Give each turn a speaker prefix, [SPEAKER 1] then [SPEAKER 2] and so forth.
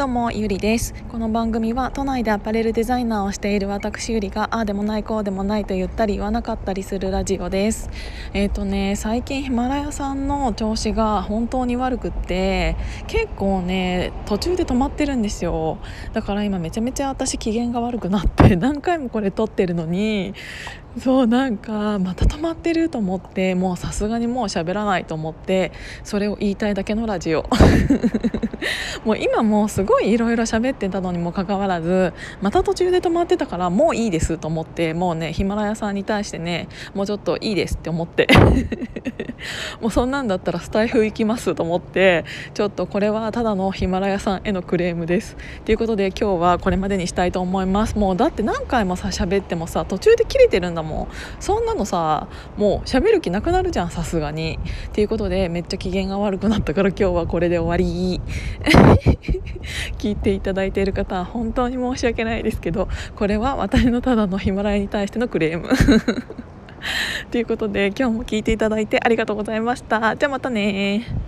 [SPEAKER 1] どうもゆりです。この番組は都内でアパレルデザイナーをしている私ゆりがああでもないこうでもないと言ったり言わなかったりするラジオです。えっ、ー、とね最近ヒマラヤさんの調子が本当に悪くって結構ね途中で止まってるんですよ。だから今めちゃめちゃ私機嫌が悪くなって 何回もこれ撮ってるのにそうなんかまた止まってると思ってもうさすがにもう喋らないと思ってそれを言いたいだけのラジオ。もう今もうすごいいろいろ喋ってたのにもかかわらずまた途中で止まってたからもういいですと思ってもうねヒマラヤさんに対してねもうちょっといいですって思って。もうそんなんだったらスタイフ行きますと思ってちょっとこれはただのヒマラヤさんへのクレームです。ということで今日はこれまでにしたいと思います。もうだって何回もさ喋ってもさ途中で切れてるんだもん。そんなのさもう喋る気なくなるじゃんさすがに。ということでめっちゃ機嫌が悪くなったから今日はこれで終わり。聞いていただいている方は本当に申し訳ないですけどこれは私のただのヒマラヤに対してのクレーム。ということで今日も聞いていただいてありがとうございました。じゃあまたね